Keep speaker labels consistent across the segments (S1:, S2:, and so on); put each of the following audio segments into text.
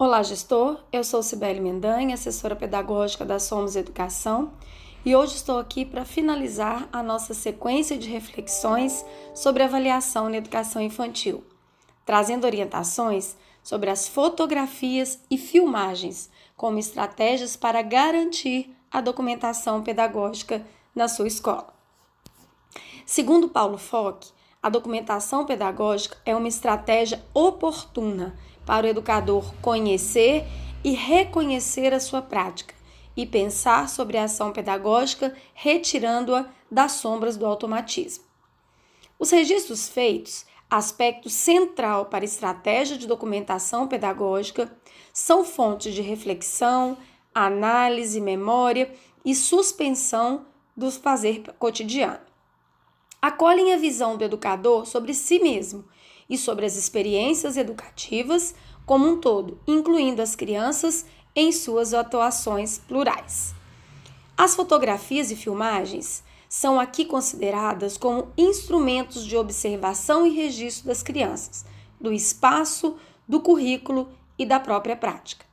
S1: Olá, gestor. Eu sou Cibele Mendanha, assessora pedagógica da Somos Educação, e hoje estou aqui para finalizar a nossa sequência de reflexões sobre avaliação na educação infantil, trazendo orientações sobre as fotografias e filmagens como estratégias para garantir a documentação pedagógica na sua escola. Segundo Paulo Fock, a documentação pedagógica é uma estratégia oportuna para o educador conhecer e reconhecer a sua prática e pensar sobre a ação pedagógica, retirando-a das sombras do automatismo. Os registros feitos, aspecto central para a estratégia de documentação pedagógica, são fontes de reflexão, análise, memória e suspensão do fazer cotidiano. Acolhem a visão do educador sobre si mesmo e sobre as experiências educativas como um todo, incluindo as crianças em suas atuações plurais. As fotografias e filmagens são aqui consideradas como instrumentos de observação e registro das crianças, do espaço, do currículo e da própria prática.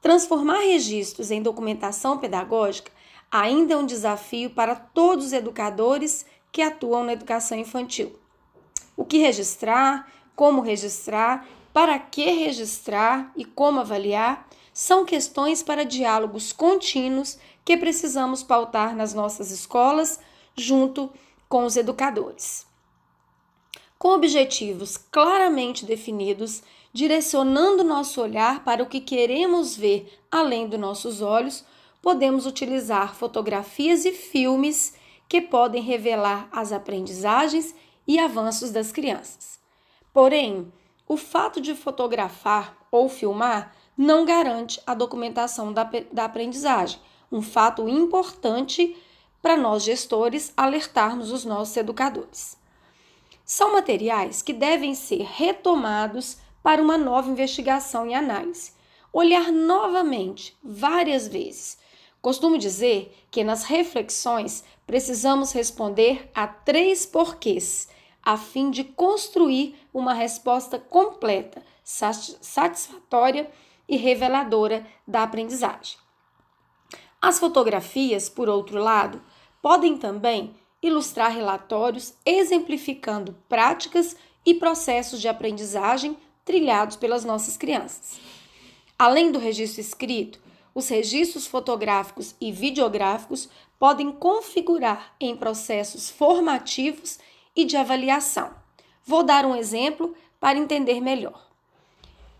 S1: Transformar registros em documentação pedagógica ainda é um desafio para todos os educadores que atuam na educação infantil o que registrar, como registrar, para que registrar e como avaliar são questões para diálogos contínuos que precisamos pautar nas nossas escolas junto com os educadores. Com objetivos claramente definidos, direcionando nosso olhar para o que queremos ver além dos nossos olhos, podemos utilizar fotografias e filmes que podem revelar as aprendizagens e avanços das crianças. Porém, o fato de fotografar ou filmar não garante a documentação da, da aprendizagem, um fato importante para nós gestores alertarmos os nossos educadores. São materiais que devem ser retomados para uma nova investigação e análise. Olhar novamente, várias vezes. Costumo dizer que nas reflexões precisamos responder a três porquês a fim de construir uma resposta completa, satisfatória e reveladora da aprendizagem. As fotografias, por outro lado, podem também ilustrar relatórios exemplificando práticas e processos de aprendizagem trilhados pelas nossas crianças. Além do registro escrito, os registros fotográficos e videográficos podem configurar em processos formativos e de avaliação. Vou dar um exemplo para entender melhor.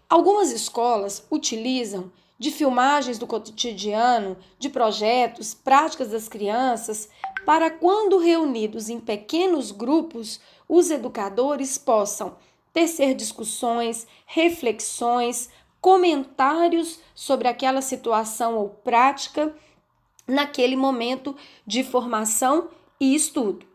S1: Algumas escolas utilizam de filmagens do cotidiano, de projetos, práticas das crianças, para quando reunidos em pequenos grupos, os educadores possam tecer discussões, reflexões, comentários sobre aquela situação ou prática naquele momento de formação e estudo.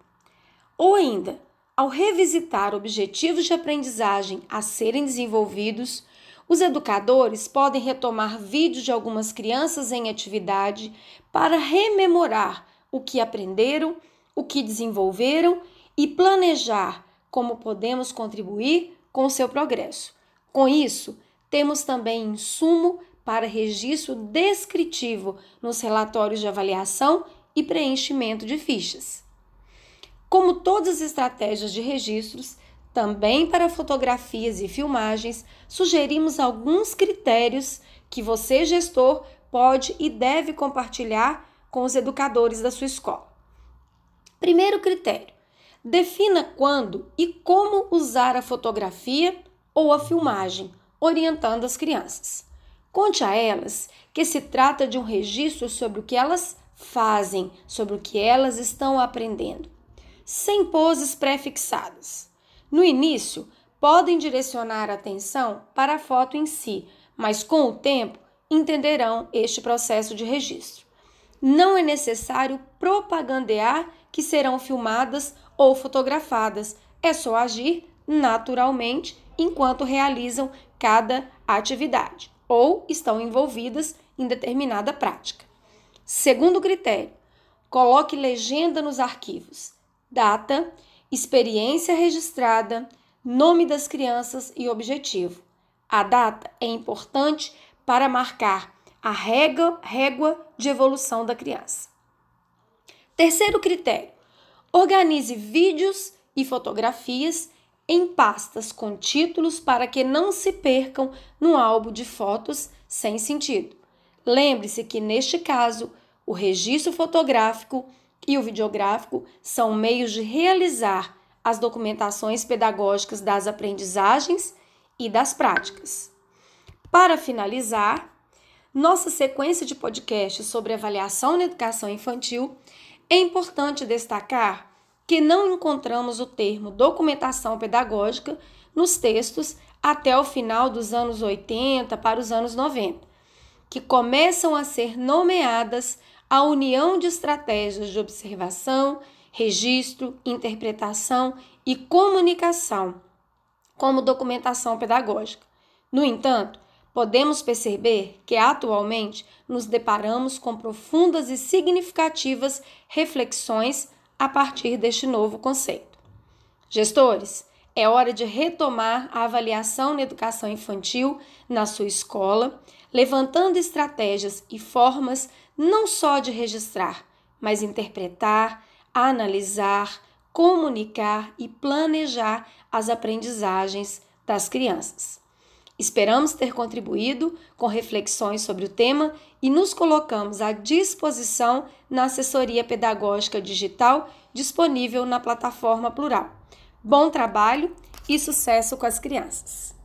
S1: Ou ainda, ao revisitar objetivos de aprendizagem a serem desenvolvidos, os educadores podem retomar vídeos de algumas crianças em atividade para rememorar o que aprenderam, o que desenvolveram e planejar como podemos contribuir com o seu progresso. Com isso, temos também insumo para registro descritivo nos relatórios de avaliação e preenchimento de fichas. Como todas as estratégias de registros, também para fotografias e filmagens, sugerimos alguns critérios que você, gestor, pode e deve compartilhar com os educadores da sua escola. Primeiro critério: defina quando e como usar a fotografia ou a filmagem, orientando as crianças. Conte a elas que se trata de um registro sobre o que elas fazem, sobre o que elas estão aprendendo sem poses pré-fixadas. No início, podem direcionar a atenção para a foto em si, mas com o tempo entenderão este processo de registro. Não é necessário propagandear que serão filmadas ou fotografadas, é só agir naturalmente enquanto realizam cada atividade ou estão envolvidas em determinada prática. Segundo critério, coloque legenda nos arquivos data, experiência registrada, nome das crianças e objetivo. A data é importante para marcar a régua, régua de evolução da criança. Terceiro critério: organize vídeos e fotografias em pastas com títulos para que não se percam no álbum de fotos sem sentido. Lembre-se que, neste caso, o registro fotográfico e o videográfico são meios de realizar as documentações pedagógicas das aprendizagens e das práticas. Para finalizar, nossa sequência de podcasts sobre avaliação na educação infantil, é importante destacar que não encontramos o termo documentação pedagógica nos textos até o final dos anos 80 para os anos 90, que começam a ser nomeadas a união de estratégias de observação, registro, interpretação e comunicação como documentação pedagógica. No entanto, podemos perceber que atualmente nos deparamos com profundas e significativas reflexões a partir deste novo conceito. Gestores, é hora de retomar a avaliação na educação infantil na sua escola, levantando estratégias e formas não só de registrar, mas interpretar, analisar, comunicar e planejar as aprendizagens das crianças. Esperamos ter contribuído com reflexões sobre o tema e nos colocamos à disposição na assessoria pedagógica digital disponível na plataforma Plural. Bom trabalho e sucesso com as crianças!